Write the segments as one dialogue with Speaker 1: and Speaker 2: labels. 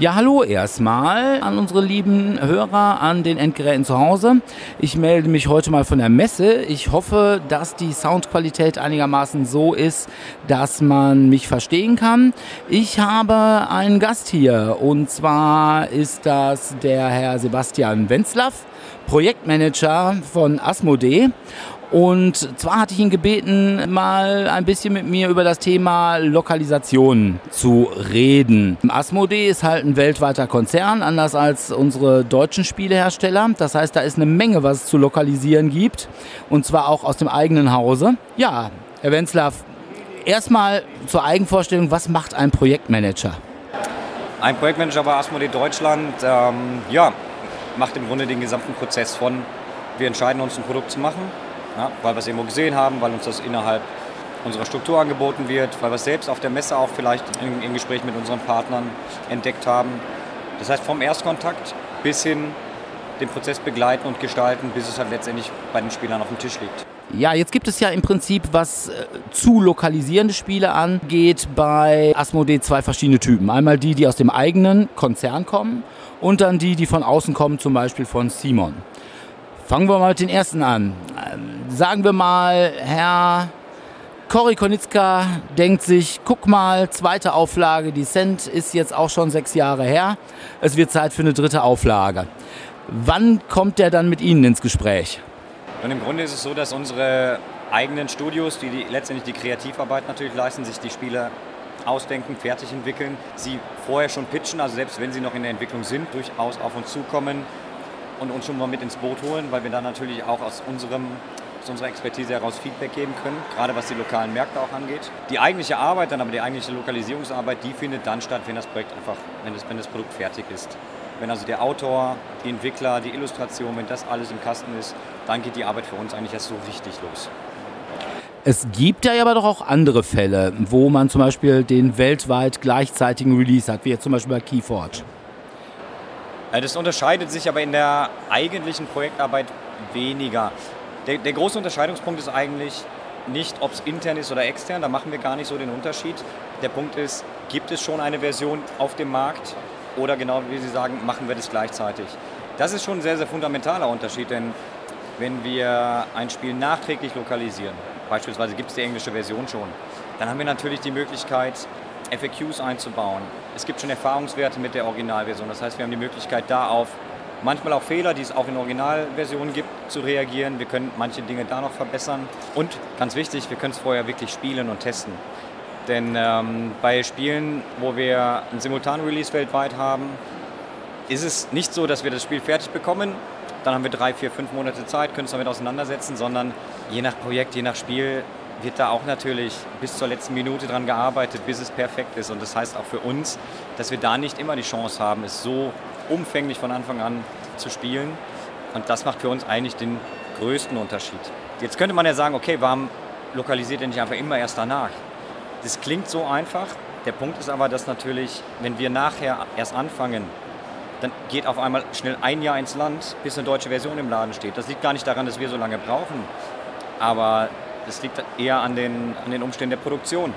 Speaker 1: Ja, hallo erstmal an unsere lieben Hörer an den Endgeräten zu Hause. Ich melde mich heute mal von der Messe. Ich hoffe, dass die Soundqualität einigermaßen so ist, dass man mich verstehen kann. Ich habe einen Gast hier und zwar ist das der Herr Sebastian Wenzlaff, Projektmanager von Asmodee. Und zwar hatte ich ihn gebeten, mal ein bisschen mit mir über das Thema Lokalisation zu reden. Asmodee ist halt ein weltweiter Konzern, anders als unsere deutschen Spielehersteller. Das heißt, da ist eine Menge, was es zu lokalisieren gibt. Und zwar auch aus dem eigenen Hause. Ja, Herr Wenzlaff, erstmal zur Eigenvorstellung, was macht ein Projektmanager?
Speaker 2: Ein Projektmanager bei Asmodee Deutschland, ähm, ja, macht im Grunde den gesamten Prozess von, wir entscheiden uns ein Produkt zu machen, ja, weil wir es irgendwo gesehen haben, weil uns das innerhalb unserer Struktur angeboten wird, weil wir es selbst auf der Messe auch vielleicht in, in Gespräch mit unseren Partnern entdeckt haben. Das heißt, vom Erstkontakt bis hin den Prozess begleiten und gestalten, bis es halt letztendlich bei den Spielern auf dem Tisch liegt.
Speaker 1: Ja, jetzt gibt es ja im Prinzip, was äh, zu lokalisierende Spiele angeht, bei Asmodee zwei verschiedene Typen. Einmal die, die aus dem eigenen Konzern kommen und dann die, die von außen kommen, zum Beispiel von Simon. Fangen wir mal mit den ersten an. Ähm, sagen wir mal, Herr Cory Konitzka denkt sich, guck mal, zweite Auflage, die Cent ist jetzt auch schon sechs Jahre her. Es wird Zeit für eine dritte Auflage. Wann kommt der dann mit Ihnen ins Gespräch?
Speaker 2: Und im Grunde ist es so, dass unsere eigenen Studios, die, die letztendlich die Kreativarbeit natürlich leisten, sich die Spiele ausdenken, fertig entwickeln, sie vorher schon pitchen, also selbst wenn sie noch in der Entwicklung sind, durchaus auf uns zukommen, und uns schon mal mit ins Boot holen, weil wir dann natürlich auch aus, unserem, aus unserer Expertise heraus Feedback geben können, gerade was die lokalen Märkte auch angeht. Die eigentliche Arbeit, dann aber die eigentliche Lokalisierungsarbeit, die findet dann statt, wenn das Projekt einfach, wenn das, wenn das Produkt fertig ist. Wenn also der Autor, die Entwickler, die Illustration, wenn das alles im Kasten ist, dann geht die Arbeit für uns eigentlich erst so richtig los.
Speaker 1: Es gibt ja aber doch auch andere Fälle, wo man zum Beispiel den weltweit gleichzeitigen Release hat, wie jetzt zum Beispiel bei Keyforge.
Speaker 2: Äh, das unterscheidet sich aber in der eigentlichen Projektarbeit weniger. Der, der große Unterscheidungspunkt ist eigentlich nicht, ob es intern ist oder extern, da machen wir gar nicht so den Unterschied. Der Punkt ist, gibt es schon eine Version auf dem Markt oder genau wie Sie sagen, machen wir das gleichzeitig. Das ist schon ein sehr, sehr fundamentaler Unterschied, denn wenn wir ein Spiel nachträglich lokalisieren, beispielsweise gibt es die englische Version schon, dann haben wir natürlich die Möglichkeit, FAQs einzubauen. Es gibt schon Erfahrungswerte mit der Originalversion. Das heißt, wir haben die Möglichkeit, da auf manchmal auch Fehler, die es auch in Originalversionen gibt, zu reagieren. Wir können manche Dinge da noch verbessern. Und ganz wichtig, wir können es vorher wirklich spielen und testen. Denn ähm, bei Spielen, wo wir einen Simultan-Release weltweit haben, ist es nicht so, dass wir das Spiel fertig bekommen, dann haben wir drei, vier, fünf Monate Zeit, können uns damit auseinandersetzen, sondern je nach Projekt, je nach Spiel wird da auch natürlich bis zur letzten Minute dran gearbeitet, bis es perfekt ist. Und das heißt auch für uns, dass wir da nicht immer die Chance haben, es so umfänglich von Anfang an zu spielen. Und das macht für uns eigentlich den größten Unterschied. Jetzt könnte man ja sagen, okay, warum lokalisiert ihr nicht einfach immer erst danach? Das klingt so einfach. Der Punkt ist aber, dass natürlich, wenn wir nachher erst anfangen, dann geht auf einmal schnell ein Jahr ins Land, bis eine deutsche Version im Laden steht. Das liegt gar nicht daran, dass wir so lange brauchen. Aber das liegt eher an den, an den Umständen der Produktion.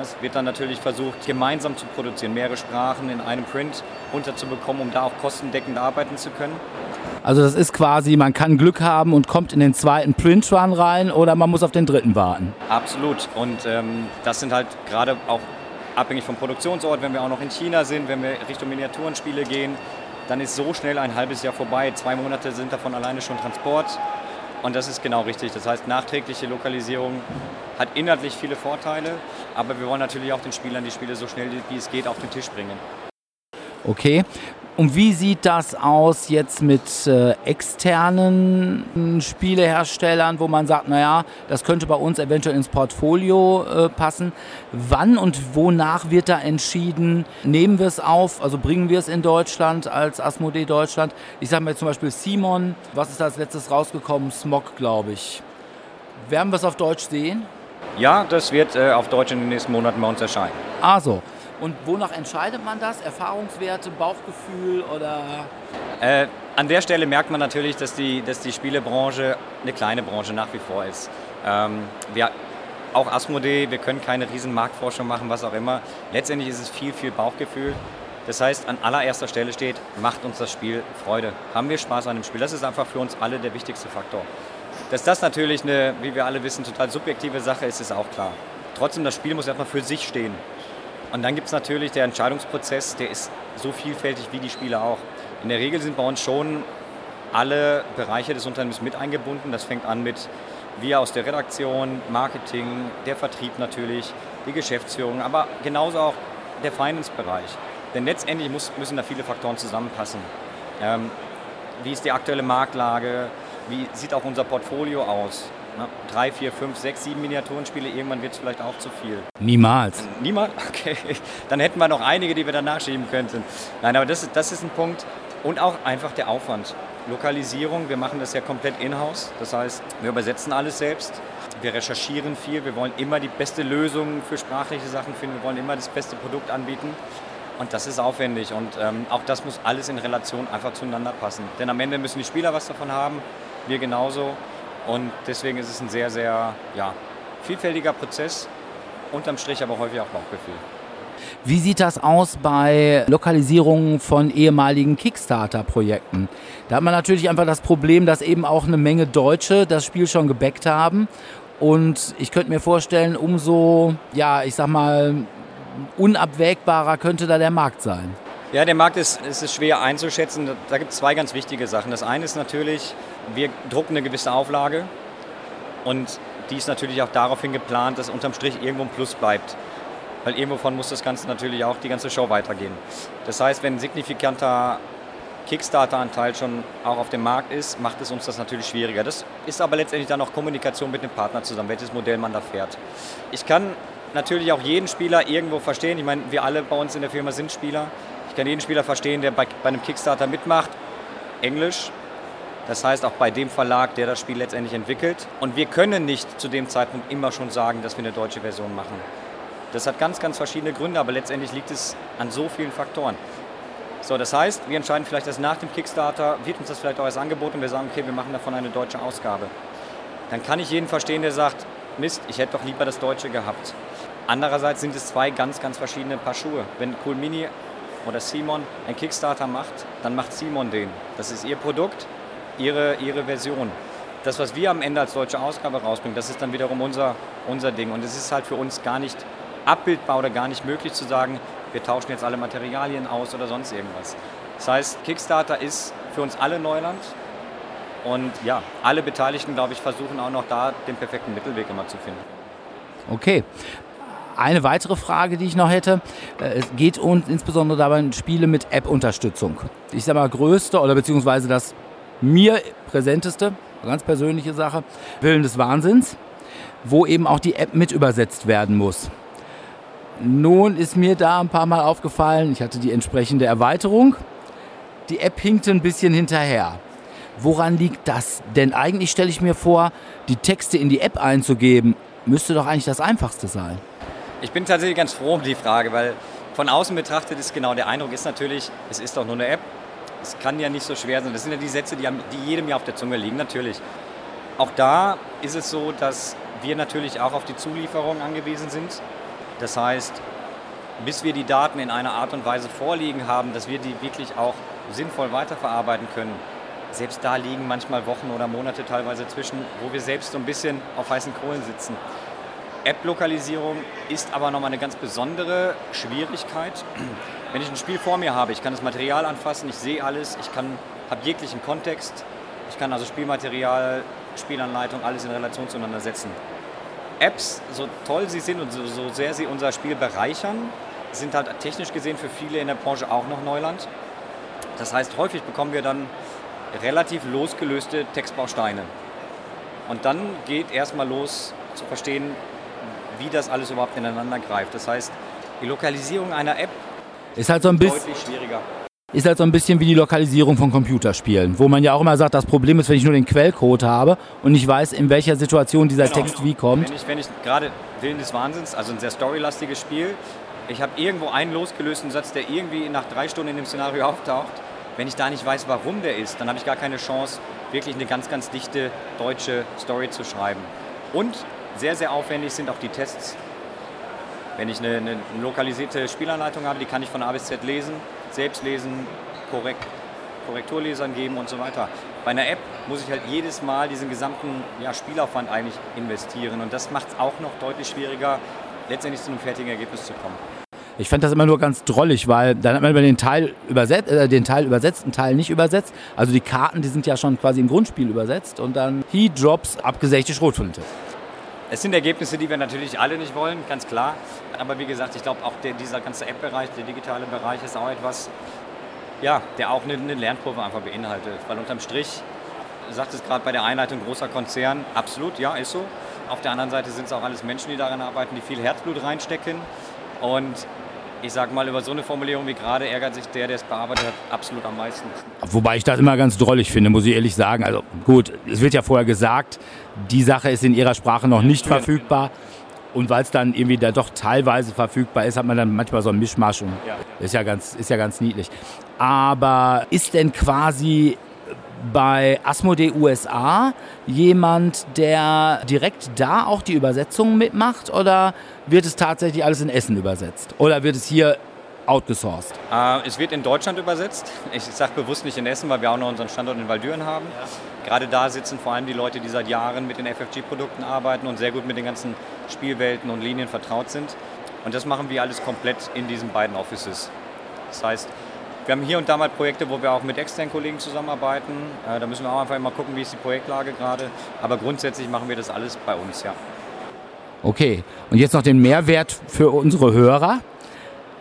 Speaker 2: Es wird dann natürlich versucht, gemeinsam zu produzieren, mehrere Sprachen in einem Print unterzubekommen, um da auch kostendeckend arbeiten zu können.
Speaker 1: Also das ist quasi, man kann Glück haben und kommt in den zweiten Print-Run rein oder man muss auf den dritten warten.
Speaker 2: Absolut. Und ähm, das sind halt gerade auch abhängig vom Produktionsort, wenn wir auch noch in China sind, wenn wir Richtung Miniaturenspiele gehen, dann ist so schnell ein halbes Jahr vorbei. Zwei Monate sind davon alleine schon Transport. Und das ist genau richtig. Das heißt, nachträgliche Lokalisierung hat inhaltlich viele Vorteile, aber wir wollen natürlich auch den Spielern die Spiele so schnell wie es geht auf den Tisch bringen.
Speaker 1: Okay. Und wie sieht das aus jetzt mit äh, externen Spieleherstellern, wo man sagt, naja, das könnte bei uns eventuell ins Portfolio äh, passen? Wann und wonach wird da entschieden? Nehmen wir es auf, also bringen wir es in Deutschland als Asmodee Deutschland? Ich sage mir zum Beispiel Simon, was ist als letztes rausgekommen? Smog, glaube ich. Werden wir es auf Deutsch sehen?
Speaker 2: Ja, das wird äh, auf Deutsch in den nächsten Monaten bei uns erscheinen.
Speaker 1: Also, und wonach entscheidet man das? Erfahrungswerte, Bauchgefühl oder?
Speaker 2: Äh, an der Stelle merkt man natürlich, dass die, dass die Spielebranche eine kleine Branche nach wie vor ist. Ähm, wir, auch Asmodee, wir können keine riesen Marktforschung machen, was auch immer. Letztendlich ist es viel, viel Bauchgefühl. Das heißt, an allererster Stelle steht, macht uns das Spiel Freude. Haben wir Spaß an dem Spiel? Das ist einfach für uns alle der wichtigste Faktor. Dass das natürlich eine, wie wir alle wissen, total subjektive Sache ist, ist auch klar. Trotzdem, das Spiel muss erstmal für sich stehen. Und dann gibt es natürlich der Entscheidungsprozess, der ist so vielfältig wie die Spiele auch. In der Regel sind bei uns schon alle Bereiche des Unternehmens mit eingebunden. Das fängt an mit wir aus der Redaktion, Marketing, der Vertrieb natürlich, die Geschäftsführung, aber genauso auch der Finance-Bereich. Denn letztendlich muss, müssen da viele Faktoren zusammenpassen. Ähm, wie ist die aktuelle Marktlage? Wie sieht auch unser Portfolio aus? Ne? Drei, vier, fünf, sechs, sieben Miniaturenspiele, irgendwann wird es vielleicht auch zu viel.
Speaker 1: Niemals.
Speaker 2: Niemals? Okay. Dann hätten wir noch einige, die wir dann nachschieben könnten. Nein, aber das, das ist ein Punkt. Und auch einfach der Aufwand. Lokalisierung, wir machen das ja komplett in-house. Das heißt, wir übersetzen alles selbst. Wir recherchieren viel. Wir wollen immer die beste Lösung für sprachliche Sachen finden. Wir wollen immer das beste Produkt anbieten. Und das ist aufwendig und ähm, auch das muss alles in Relation einfach zueinander passen. Denn am Ende müssen die Spieler was davon haben, wir genauso. Und deswegen ist es ein sehr, sehr ja, vielfältiger Prozess, unterm Strich aber häufig auch Bauchgefühl.
Speaker 1: Wie sieht das aus bei Lokalisierungen von ehemaligen Kickstarter-Projekten? Da hat man natürlich einfach das Problem, dass eben auch eine Menge Deutsche das Spiel schon gebackt haben. Und ich könnte mir vorstellen, umso, ja, ich sag mal, unabwägbarer könnte da der Markt sein.
Speaker 2: Ja, der Markt ist, ist schwer einzuschätzen. Da gibt es zwei ganz wichtige Sachen. Das eine ist natürlich, wir drucken eine gewisse Auflage und die ist natürlich auch daraufhin geplant, dass unterm Strich irgendwo ein Plus bleibt. Weil irgendwovon muss das Ganze natürlich auch die ganze Show weitergehen. Das heißt, wenn ein signifikanter Kickstarter-Anteil schon auch auf dem Markt ist, macht es uns das natürlich schwieriger. Das ist aber letztendlich dann auch Kommunikation mit dem Partner zusammen, welches Modell man da fährt. Ich kann natürlich auch jeden Spieler irgendwo verstehen. Ich meine, wir alle bei uns in der Firma sind Spieler. Ich kann jeden Spieler verstehen, der bei, bei einem Kickstarter mitmacht. Englisch, das heißt auch bei dem Verlag, der das Spiel letztendlich entwickelt. Und wir können nicht zu dem Zeitpunkt immer schon sagen, dass wir eine deutsche Version machen. Das hat ganz, ganz verschiedene Gründe, aber letztendlich liegt es an so vielen Faktoren. So, das heißt, wir entscheiden vielleicht erst nach dem Kickstarter, wird uns das vielleicht auch als Angebot und wir sagen, okay, wir machen davon eine deutsche Ausgabe. Dann kann ich jeden verstehen, der sagt, Mist, ich hätte doch lieber das Deutsche gehabt. Andererseits sind es zwei ganz, ganz verschiedene Paar Schuhe. Wenn Cool Mini oder Simon ein Kickstarter macht, dann macht Simon den. Das ist ihr Produkt, ihre, ihre Version. Das, was wir am Ende als deutsche Ausgabe rausbringen, das ist dann wiederum unser, unser Ding. Und es ist halt für uns gar nicht abbildbar oder gar nicht möglich zu sagen, wir tauschen jetzt alle Materialien aus oder sonst irgendwas. Das heißt, Kickstarter ist für uns alle Neuland. Und ja, alle Beteiligten, glaube ich, versuchen auch noch da den perfekten Mittelweg immer zu finden.
Speaker 1: Okay. Eine weitere Frage, die ich noch hätte, äh, es geht uns insbesondere dabei um Spiele mit App-Unterstützung. Ich sage mal, größte oder beziehungsweise das mir präsenteste, ganz persönliche Sache, Willen des Wahnsinns, wo eben auch die App mit übersetzt werden muss. Nun ist mir da ein paar Mal aufgefallen, ich hatte die entsprechende Erweiterung. Die App hinkte ein bisschen hinterher. Woran liegt das? Denn eigentlich stelle ich mir vor, die Texte in die App einzugeben, müsste doch eigentlich das Einfachste sein.
Speaker 2: Ich bin tatsächlich ganz froh um die Frage, weil von außen betrachtet ist genau der Eindruck ist natürlich, es ist doch nur eine App. Es kann ja nicht so schwer sein. Das sind ja die Sätze, die, die jedem ja auf der Zunge liegen, natürlich. Auch da ist es so, dass wir natürlich auch auf die Zulieferung angewiesen sind. Das heißt, bis wir die Daten in einer Art und Weise vorliegen haben, dass wir die wirklich auch sinnvoll weiterverarbeiten können, selbst da liegen manchmal Wochen oder Monate teilweise zwischen, wo wir selbst so ein bisschen auf heißen Kohlen sitzen. App-Lokalisierung ist aber nochmal eine ganz besondere Schwierigkeit. Wenn ich ein Spiel vor mir habe, ich kann das Material anfassen, ich sehe alles, ich habe jeglichen Kontext, ich kann also Spielmaterial, Spielanleitung, alles in Relation zueinander setzen. Apps, so toll sie sind und so, so sehr sie unser Spiel bereichern, sind halt technisch gesehen für viele in der Branche auch noch Neuland. Das heißt, häufig bekommen wir dann relativ losgelöste Textbausteine. Und dann geht erstmal los zu verstehen, wie das alles überhaupt ineinander greift. Das heißt, die Lokalisierung einer App
Speaker 1: ist halt so ein bisschen
Speaker 2: deutlich schwieriger.
Speaker 1: Ist halt so ein bisschen wie die Lokalisierung von Computerspielen, wo man ja auch immer sagt, das Problem ist, wenn ich nur den Quellcode habe und nicht weiß, in welcher Situation dieser genau. Text wie kommt.
Speaker 2: Wenn ich, wenn ich gerade Willen des Wahnsinns, also ein sehr storylastiges Spiel, ich habe irgendwo einen losgelösten Satz, der irgendwie nach drei Stunden in dem Szenario auftaucht. Wenn ich da nicht weiß, warum der ist, dann habe ich gar keine Chance, wirklich eine ganz, ganz dichte deutsche Story zu schreiben. Und sehr, sehr aufwendig sind auch die Tests. Wenn ich eine, eine lokalisierte Spielanleitung habe, die kann ich von A bis Z lesen selbst lesen, korrekt, Korrekturlesern geben und so weiter. Bei einer App muss ich halt jedes Mal diesen gesamten ja, Spielaufwand eigentlich investieren und das macht es auch noch deutlich schwieriger, letztendlich zu einem fertigen Ergebnis zu kommen.
Speaker 1: Ich fand das immer nur ganz drollig, weil dann hat man den Teil übersetzt, äh, den Teil übersetzt, einen Teil nicht übersetzt. Also die Karten, die sind ja schon quasi im Grundspiel übersetzt und dann He drops abgesägte Schrotflinte.
Speaker 2: Es sind Ergebnisse, die wir natürlich alle nicht wollen, ganz klar. Aber wie gesagt, ich glaube auch der, dieser ganze App-Bereich, der digitale Bereich ist auch etwas, ja, der auch eine, eine Lernkurve einfach beinhaltet. Weil unterm Strich, sagt es gerade bei der Einleitung großer Konzern, absolut, ja, ist so. Auf der anderen Seite sind es auch alles Menschen, die daran arbeiten, die viel Herzblut reinstecken. Und ich sage mal, über so eine Formulierung wie gerade ärgert sich der, der es bearbeitet hat, absolut am meisten.
Speaker 1: Wobei ich das immer ganz drollig finde, muss ich ehrlich sagen. Also gut, es wird ja vorher gesagt, die Sache ist in ihrer Sprache noch nicht verfügbar. Und weil es dann irgendwie da doch teilweise verfügbar ist, hat man dann manchmal so einen Mischmasch und ja. Ist, ja ganz, ist ja ganz niedlich. Aber ist denn quasi bei Asmodee USA jemand, der direkt da auch die Übersetzungen mitmacht oder wird es tatsächlich alles in Essen übersetzt? Oder wird es hier outgesourced?
Speaker 2: Äh, es wird in Deutschland übersetzt. Ich sage bewusst nicht in Essen, weil wir auch noch unseren Standort in Waldüren haben. Ja. Gerade da sitzen vor allem die Leute, die seit Jahren mit den FFG-Produkten arbeiten und sehr gut mit den ganzen Spielwelten und Linien vertraut sind. Und das machen wir alles komplett in diesen beiden Offices. Das heißt, wir haben hier und da mal Projekte, wo wir auch mit externen Kollegen zusammenarbeiten. Äh, da müssen wir auch einfach immer gucken, wie ist die Projektlage gerade. Aber grundsätzlich machen wir das alles bei uns, ja.
Speaker 1: Okay, und jetzt noch den Mehrwert für unsere Hörer.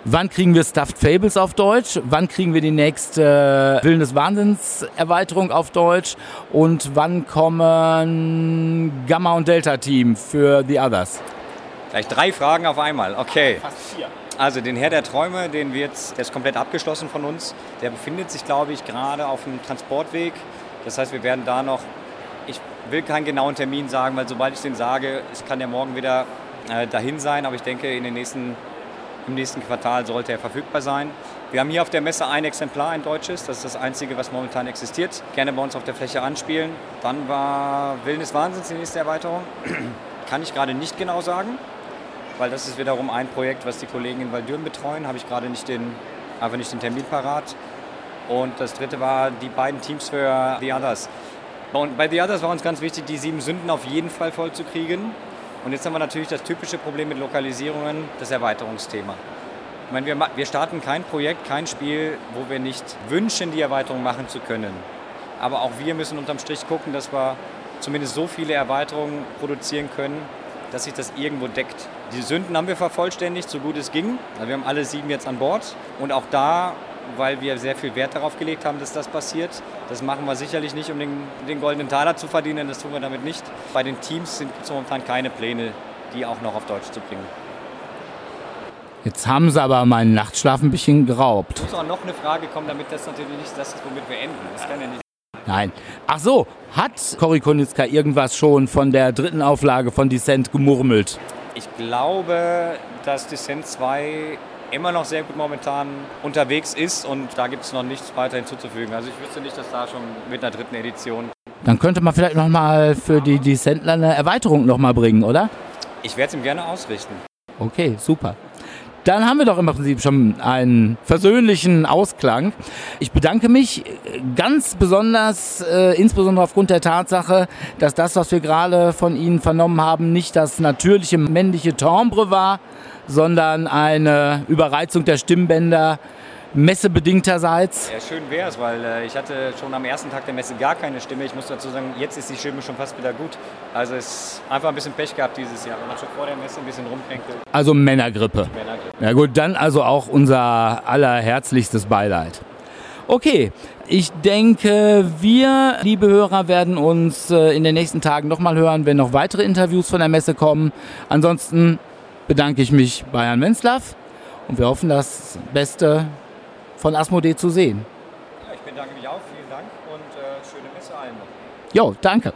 Speaker 1: Wann kriegen wir Stuffed Fables auf Deutsch? Wann kriegen wir die nächste äh, Willen des Wahnsinns Erweiterung auf Deutsch? Und wann kommen Gamma und Delta Team für The Others?
Speaker 2: Gleich drei Fragen auf einmal, okay. Fast vier. Also den Herr der Träume, den wird, der ist komplett abgeschlossen von uns. Der befindet sich, glaube ich, gerade auf dem Transportweg. Das heißt, wir werden da noch, ich will keinen genauen Termin sagen, weil sobald ich den sage, es kann ja morgen wieder äh, dahin sein. Aber ich denke, in den nächsten, im nächsten Quartal sollte er verfügbar sein. Wir haben hier auf der Messe ein Exemplar, ein deutsches. Das ist das einzige, was momentan existiert. Gerne bei uns auf der Fläche anspielen. Dann war Willen des Wahnsinns die nächste Erweiterung. kann ich gerade nicht genau sagen weil das ist wiederum ein Projekt, was die Kollegen in Waldürn betreuen. Habe ich gerade nicht den, einfach nicht den Termin parat. Und das dritte war die beiden Teams für The Others. Und bei The Others war uns ganz wichtig, die sieben Sünden auf jeden Fall voll zu kriegen. Und jetzt haben wir natürlich das typische Problem mit Lokalisierungen, das Erweiterungsthema. Ich meine, wir, wir starten kein Projekt, kein Spiel, wo wir nicht wünschen, die Erweiterung machen zu können. Aber auch wir müssen unterm Strich gucken, dass wir zumindest so viele Erweiterungen produzieren können, dass sich das irgendwo deckt. Die Sünden haben wir vervollständigt, so gut es ging. Also wir haben alle sieben jetzt an Bord. Und auch da, weil wir sehr viel Wert darauf gelegt haben, dass das passiert, das machen wir sicherlich nicht, um den, den goldenen Taler zu verdienen, das tun wir damit nicht. Bei den Teams sind es momentan keine Pläne, die auch noch auf Deutsch zu bringen.
Speaker 1: Jetzt haben sie aber meinen Nachtschlaf ein bisschen geraubt.
Speaker 2: Muss auch noch eine Frage kommen, damit das natürlich nicht das ist, womit wir enden. Das kann ja nicht
Speaker 1: Nein. Ach so, hat Cory Konitzka irgendwas schon von der dritten Auflage von Descent gemurmelt?
Speaker 2: Ich glaube, dass Descent 2 immer noch sehr gut momentan unterwegs ist und da gibt es noch nichts weiter hinzuzufügen. Also ich wüsste nicht, dass da schon mit einer dritten Edition.
Speaker 1: Dann könnte man vielleicht nochmal für die Descentler eine Erweiterung nochmal bringen, oder?
Speaker 2: Ich werde es ihm gerne ausrichten.
Speaker 1: Okay, super. Dann haben wir doch im Prinzip schon einen versöhnlichen Ausklang. Ich bedanke mich ganz besonders, äh, insbesondere aufgrund der Tatsache, dass das, was wir gerade von Ihnen vernommen haben, nicht das natürliche männliche Timbre war, sondern eine Überreizung der Stimmbänder messebedingterseits?
Speaker 2: Ja, schön wäre es, weil äh, ich hatte schon am ersten Tag der Messe gar keine Stimme. Ich muss dazu sagen, jetzt ist die Stimme schon fast wieder gut. Also es ist einfach ein bisschen Pech gehabt dieses Jahr. Man hat schon vor der Messe ein bisschen rumkränkelt.
Speaker 1: Also Männergrippe. Männergrippe. Ja gut, dann also auch unser allerherzlichstes Beileid. Okay, ich denke, wir, liebe Hörer, werden uns äh, in den nächsten Tagen nochmal hören, wenn noch weitere Interviews von der Messe kommen. Ansonsten bedanke ich mich bei Herrn Wenzlaff und wir hoffen, das Beste von Asmodee zu sehen.
Speaker 2: Ja, ich bedanke mich auch, vielen Dank und äh, schöne Messe allen noch.
Speaker 1: Jo, danke.